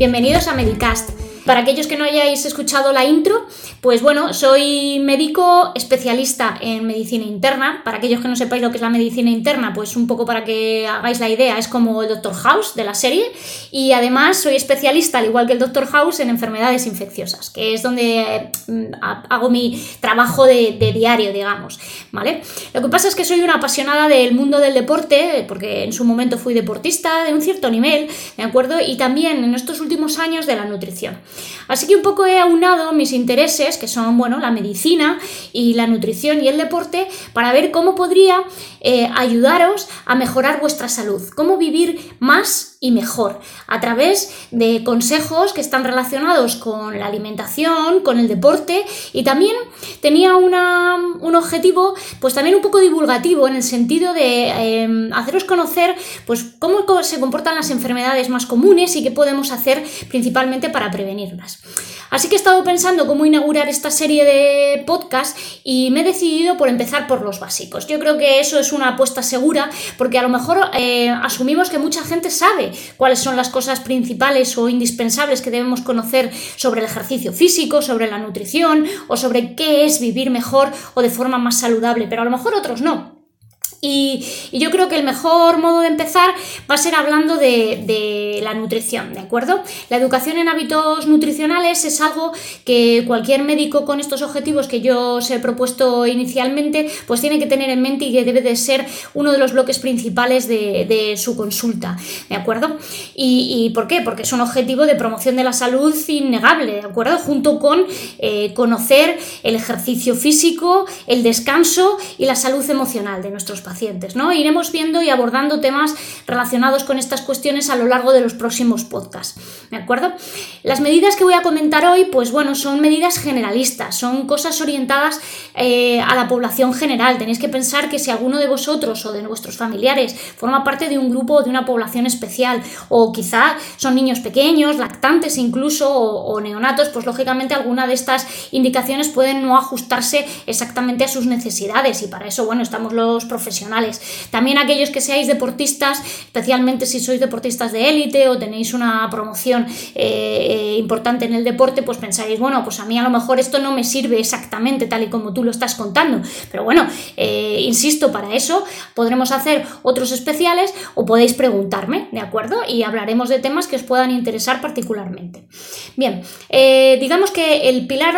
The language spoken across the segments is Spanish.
Bienvenidos a Medicast. Para aquellos que no hayáis escuchado la intro, pues bueno, soy médico especialista en medicina interna. Para aquellos que no sepáis lo que es la medicina interna, pues un poco para que hagáis la idea, es como el Doctor House de la serie. Y además soy especialista, al igual que el Doctor House, en enfermedades infecciosas, que es donde mm, hago mi trabajo de, de diario, digamos. ¿Vale? Lo que pasa es que soy una apasionada del mundo del deporte, porque en su momento fui deportista de un cierto nivel, ¿de acuerdo? Y también en estos últimos años de la nutrición. Así que un poco he aunado mis intereses, que son, bueno, la medicina y la nutrición y el deporte, para ver cómo podría eh, ayudaros a mejorar vuestra salud, cómo vivir más y mejor a través de consejos que están relacionados con la alimentación, con el deporte y también tenía un objetivo pues también un poco divulgativo en el sentido de em, haceros conocer pues cómo se comportan las enfermedades más comunes y qué podemos hacer principalmente para prevenirlas. Así que he estado pensando cómo inaugurar esta serie de podcast y me he decidido por empezar por los básicos. Yo creo que eso es una apuesta segura porque a lo mejor eh, asumimos que mucha gente sabe cuáles son las cosas principales o indispensables que debemos conocer sobre el ejercicio físico, sobre la nutrición o sobre qué es vivir mejor o de forma más saludable, pero a lo mejor otros no. Y, yo creo que el mejor modo de empezar va a ser hablando de, la nutrición, ¿de acuerdo? La educación en hábitos nutricionales es algo que cualquier médico con estos objetivos que yo os he propuesto inicialmente, pues tiene que tener en mente y que debe de ser uno de los bloques principales de, su consulta, ¿de acuerdo? Y, por qué? Porque es un objetivo de promoción de la salud innegable, ¿de acuerdo? Junto con eh, conocer el ejercicio físico, el descanso y la salud emocional de nuestros pacientes pacientes, ¿no? Iremos viendo y abordando temas relacionados con estas cuestiones a lo largo de los próximos podcasts, ¿de acuerdo? Las medidas que voy a comentar hoy, pues bueno, son medidas generalistas, son cosas orientadas eh, a la población general. Tenéis que pensar que si alguno de vosotros o de vuestros familiares forma parte de un grupo o de una población especial, o quizá son niños pequeños, lactantes incluso, o, o neonatos, pues lógicamente alguna de estas indicaciones pueden no ajustarse exactamente a sus necesidades y para eso, bueno, estamos los profesionales también aquellos que seáis deportistas, especialmente si sois deportistas de élite o tenéis una promoción eh, importante en el deporte, pues pensáis, bueno, pues a mí a lo mejor esto no me sirve exactamente tal y como tú lo estás contando. Pero bueno, eh, insisto, para eso podremos hacer otros especiales o podéis preguntarme, ¿de acuerdo? Y hablaremos de temas que os puedan interesar particularmente. Bien, eh, digamos que el pilar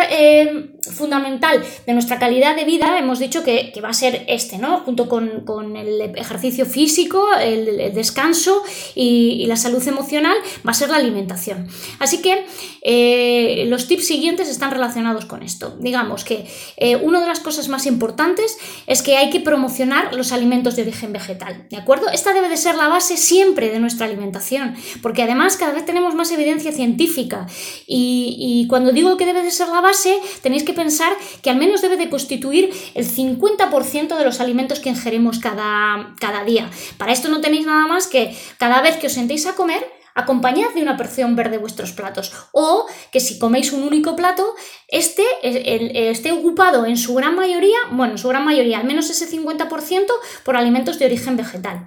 fundamental de nuestra calidad de vida hemos dicho que, va a ser este, ¿no? Junto con, el ejercicio físico, el, descanso y, la salud emocional, va a ser la alimentación. Así que eh, los tips siguientes están relacionados con esto. Digamos que eh, una de las cosas más importantes es que hay que promocionar los alimentos de origen vegetal, ¿de acuerdo? Esta debe de ser la base siempre de nuestra alimentación, porque además cada vez tenemos más evidencia científica y, y cuando digo que debe de ser la base, tenéis que pensar que al menos debe de constituir el 50% de los alimentos que ingerimos cada, cada día. Para esto no tenéis nada más que cada vez que os sentéis a comer, acompañad de una porción verde vuestros platos. O que si coméis un único plato, este esté ocupado en su gran mayoría, bueno, en su gran mayoría, al menos ese 50% por alimentos de origen vegetal.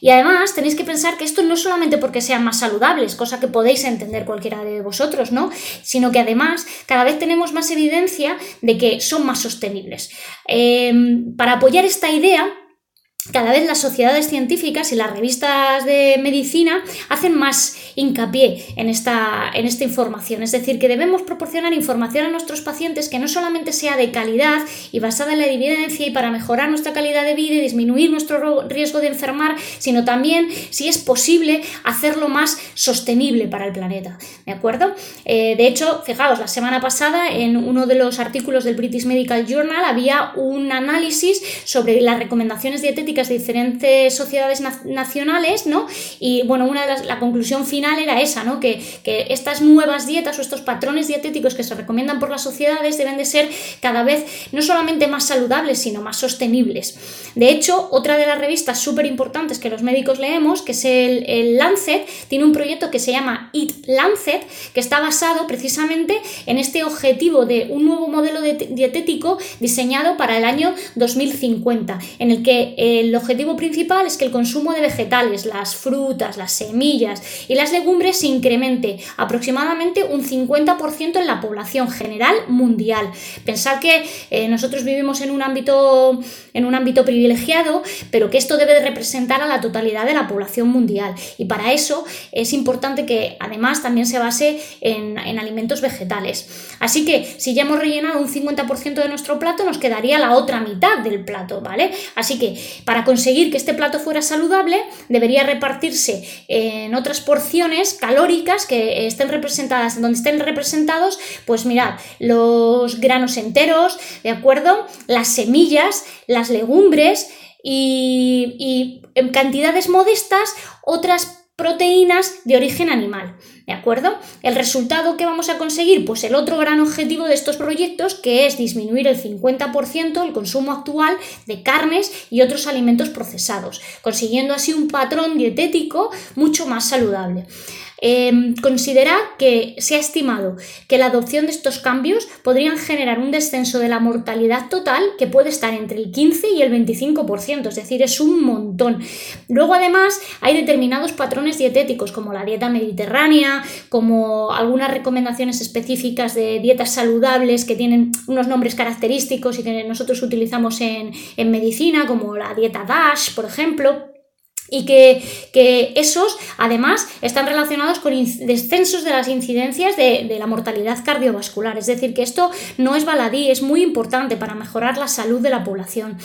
Y además tenéis que pensar que esto no solamente porque sean más saludables, cosa que podéis entender cualquiera de vosotros, ¿no? Sino que además cada vez tenemos más evidencia de que son más sostenibles. Em, para apoyar esta idea, cada vez las sociedades científicas y las revistas de medicina hacen más hincapié en esta, en esta información. Es decir, que debemos proporcionar información a nuestros pacientes que no solamente sea de calidad y basada en la evidencia y para mejorar nuestra calidad de vida y disminuir nuestro riesgo de enfermar, sino también, si es posible, hacerlo más sostenible para el planeta. ¿De acuerdo? Eh, de hecho, fijaos, la semana pasada en uno de los artículos del British Medical Journal había un análisis sobre las recomendaciones dietéticas de diferentes sociedades nacionales, ¿no? Y bueno, una de las, la conclusión final era esa, ¿no? Que, que, estas nuevas dietas o estos patrones dietéticos que se recomiendan por las sociedades deben de ser cada vez no solamente más saludables, sino más sostenibles. De hecho, otra de las revistas súper importantes que los médicos leemos, que es el, el Lancet, tiene un proyecto que se llama Eat Lancet, que está basado precisamente en este objetivo de un nuevo modelo dietético diseñado para el año 2050, en el que el el objetivo principal es que el consumo de vegetales, las frutas, las semillas y las legumbres se incremente aproximadamente un 50% en la población general mundial. Pensar que eh, nosotros vivimos en un ámbito en un ámbito privilegiado, pero que esto debe representar a la totalidad de la población mundial. Y para eso es importante que además también se base en, en alimentos vegetales. Así que si ya hemos rellenado un 50% de nuestro plato, nos quedaría la otra mitad del plato, ¿vale? Así que para conseguir que este plato fuera saludable, debería repartirse en otras porciones calóricas que estén representadas, donde estén representados, pues mirad, los granos enteros, ¿de acuerdo? Las semillas, las legumbres y, y en cantidades modestas otras proteínas de origen animal. ¿De acuerdo? El resultado que vamos a conseguir, pues el otro gran objetivo de estos proyectos, que es disminuir el 50% el consumo actual de carnes y otros alimentos procesados, consiguiendo así un patrón dietético mucho más saludable. Em, considera que se ha estimado que la adopción de estos cambios podrían generar un descenso de la mortalidad total que puede estar entre el 15 y el 25%, es decir, es un montón. Luego, además, hay determinados patrones dietéticos como la dieta mediterránea, como algunas recomendaciones específicas de dietas saludables que tienen unos nombres característicos y que nosotros utilizamos en, en medicina, como la dieta DASH, por ejemplo y que, esos además están relacionados con descensos de las incidencias de, de, la mortalidad cardiovascular. Es decir, que esto no es baladí, es muy importante para mejorar la salud de la población.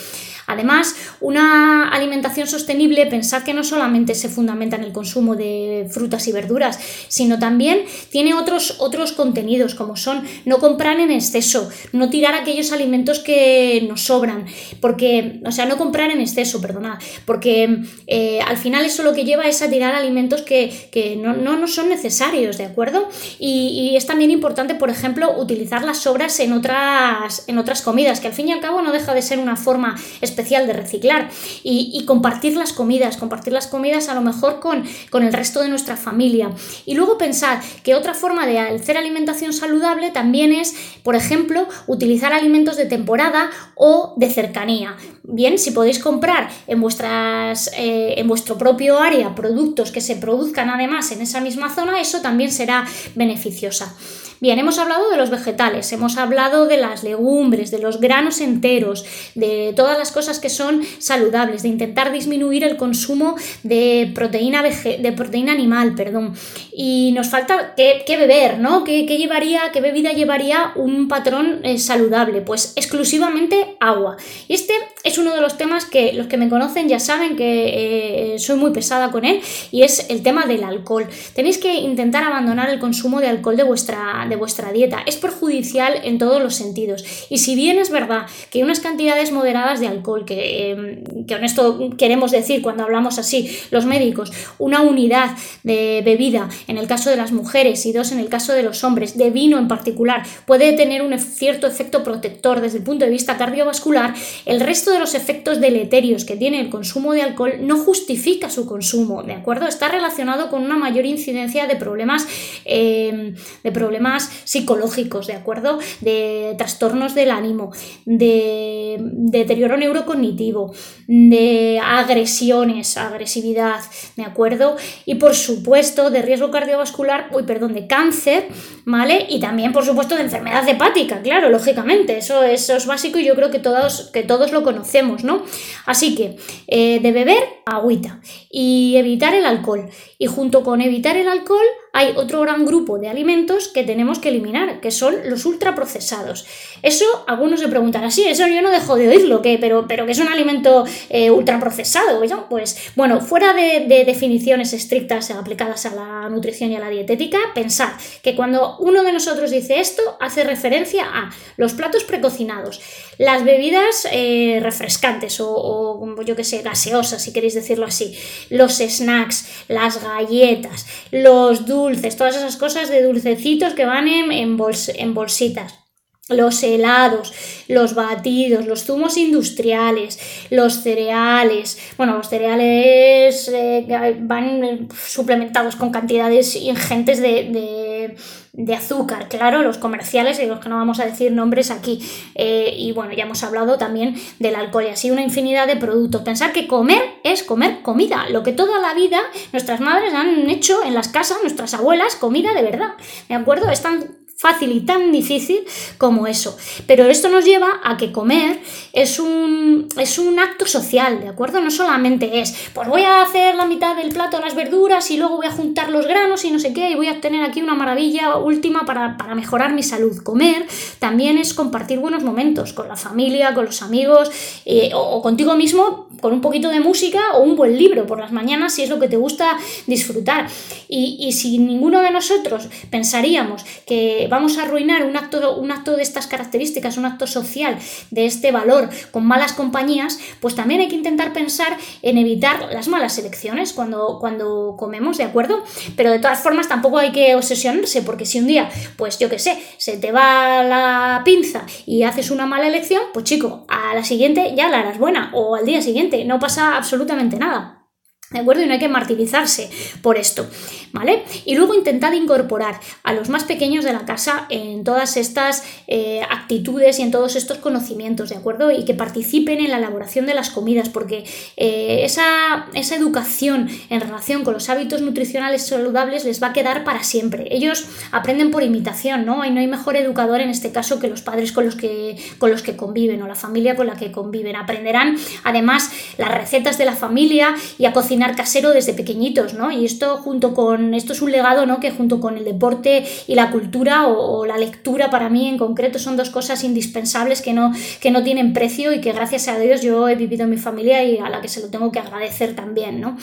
Además, una alimentación sostenible, pensad que no solamente se fundamenta en el consumo de frutas y verduras, sino también tiene otros, otros contenidos, como son no comprar en exceso, no tirar aquellos alimentos que nos sobran, porque, o sea, no comprar en exceso, perdonad, porque eh, al final eso lo que lleva es a tirar alimentos que, no, no, son necesarios, ¿de acuerdo? Y, es también importante, por ejemplo, utilizar las sobras en otras, en otras comidas, que al fin y al cabo no deja de ser una forma especial de reciclar y, compartir las comidas, compartir las comidas a lo mejor con, con el resto de nuestra familia. Y luego pensar que otra forma de hacer alimentación saludable también es, por ejemplo, utilizar alimentos de temporada o de cercanía. Bien, si podéis comprar en, vuestras, eh, vuestro propio área productos que se produzcan además en esa misma zona, eso también será beneficiosa. Bien, hemos hablado de los vegetales, hemos hablado de las legumbres, de los granos enteros, de todas las cosas que son saludables, de intentar disminuir el consumo de proteína, de proteína animal, perdón. Y nos falta qué, beber, ¿no? ¿Qué, llevaría, qué bebida llevaría un patrón eh, saludable? Pues exclusivamente agua. Y este es uno de los temas que los que me conocen ya saben que eh, soy muy pesada con él y es el tema del alcohol. Tenéis que intentar abandonar el consumo de alcohol de vuestra, vuestra dieta. Es perjudicial en todos los sentidos. Y si bien es verdad que unas cantidades moderadas de alcohol, que, em, que esto queremos decir cuando hablamos así, los médicos, una unidad de bebida en el caso de las mujeres y dos en el caso de los hombres, de vino en particular, puede tener un cierto efecto protector desde el punto de vista cardiovascular, el resto de los efectos deleterios que tiene el consumo de alcohol no justifica su consumo, ¿de acuerdo? Está relacionado con una mayor incidencia de problemas, em, de problemas psicológicos, ¿de acuerdo? De trastornos del ánimo, de deterioro neurocognitivo, de agresiones, agresividad, ¿de acuerdo? Y por supuesto de riesgo cardiovascular, uy, perdón, de cáncer, ¿vale? Y también, por supuesto, de enfermedad hepática, claro, lógicamente, eso, eso es básico y yo creo que todos, que todos lo conocemos, ¿no? Así que, eh, de beber agüita y evitar el alcohol. Y junto con evitar el alcohol, hay otro gran grupo de alimentos que tenemos que eliminar, que son los ultraprocesados. Eso, algunos se preguntarán, sí, eso yo no dejo de oírlo, ¿qué? Pero, pero que es un alimento eh, ultraprocesado. Pues bueno, fuera de, definiciones estrictas aplicadas a la nutrición y a la dietética, pensad que cuando uno de nosotros dice esto, hace referencia a los platos precocinados, las bebidas eh, refrescantes o, o, yo que sé, gaseosas, si queréis decirlo así, los snacks, las galletas, los dulces, todas esas cosas de dulcecitos que van en, en, bolsitas los helados, los batidos, los zumos industriales, los cereales. Bueno, los cereales eh, van suplementados con cantidades ingentes de, azúcar, claro, los comerciales y los que no vamos a decir nombres aquí. Eh, y bueno, ya hemos hablado también del alcohol y así una infinidad de productos. Pensar que comer es comer comida, lo que toda la vida nuestras madres han hecho en las casas, nuestras abuelas, comida de verdad. ¿De acuerdo? Es tan fácil y tan difícil como eso. Pero esto nos lleva a que comer es un, es un acto social, ¿de acuerdo? No solamente es, pues voy a hacer la mitad del plato las verduras y luego voy a juntar los granos y no sé qué y voy a tener aquí una maravilla última para, mejorar mi salud. Comer también es compartir buenos momentos con la familia, con los amigos eh, o, contigo mismo con un poquito de música o un buen libro por las mañanas si es lo que te gusta disfrutar. Y, y si ninguno de nosotros pensaríamos que vamos a arruinar un acto, un acto de estas características, un acto social de este valor con malas compañías, pues también hay que intentar pensar en evitar las malas elecciones cuando, cuando comemos, ¿de acuerdo? Pero de todas formas tampoco hay que obsesionarse, porque si un día, pues yo qué sé, se te va la pinza y haces una mala elección, pues chico, a la siguiente ya la harás buena, o al día siguiente, no pasa absolutamente nada. ¿De acuerdo? Y no hay que martirizarse por esto, ¿vale? Y luego intentad incorporar a los más pequeños de la casa en todas estas eh, actitudes y en todos estos conocimientos, ¿de acuerdo? Y que participen en la elaboración de las comidas, porque eh, esa, esa, educación en relación con los hábitos nutricionales saludables les va a quedar para siempre. Ellos aprenden por imitación, ¿no? Y no hay mejor educador en este caso que los padres con los que, con los que conviven o la familia con la que conviven. Aprenderán además las recetas de la familia y a cocinar casero desde pequeñitos, ¿no? Y esto junto con, esto es un legado, ¿no? Que junto con el deporte y la cultura o, la lectura para mí en concreto son dos cosas indispensables que no, que no tienen precio y que gracias a Dios yo he vivido en mi familia y a la que se lo tengo que agradecer también, ¿no?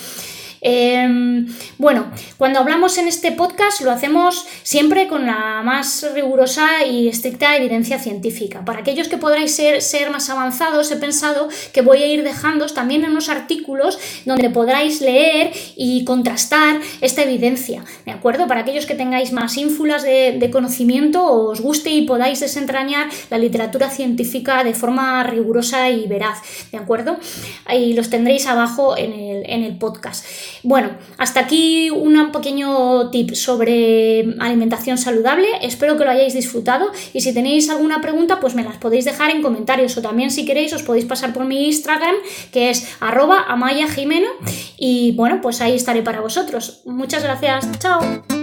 Em, bueno, cuando hablamos en este podcast lo hacemos siempre con la más rigurosa y estricta evidencia científica. Para aquellos que podráis ser, más avanzados, he pensado que voy a ir dejando también unos artículos donde podráis leer y contrastar esta evidencia, ¿de acuerdo? Para aquellos que tengáis más ínfulas de, conocimiento, os guste y podáis desentrañar la literatura científica de forma rigurosa y veraz, ¿de acuerdo? Y los tendréis abajo en el podcast. Bueno, hasta aquí un pequeño tip sobre alimentación saludable. Espero que lo hayáis disfrutado y si tenéis alguna pregunta, pues me las podéis dejar en comentarios o también si queréis os podéis pasar por mi Instagram que es arroba amaya y bueno, pues ahí estaré para vosotros. Muchas gracias. Chao.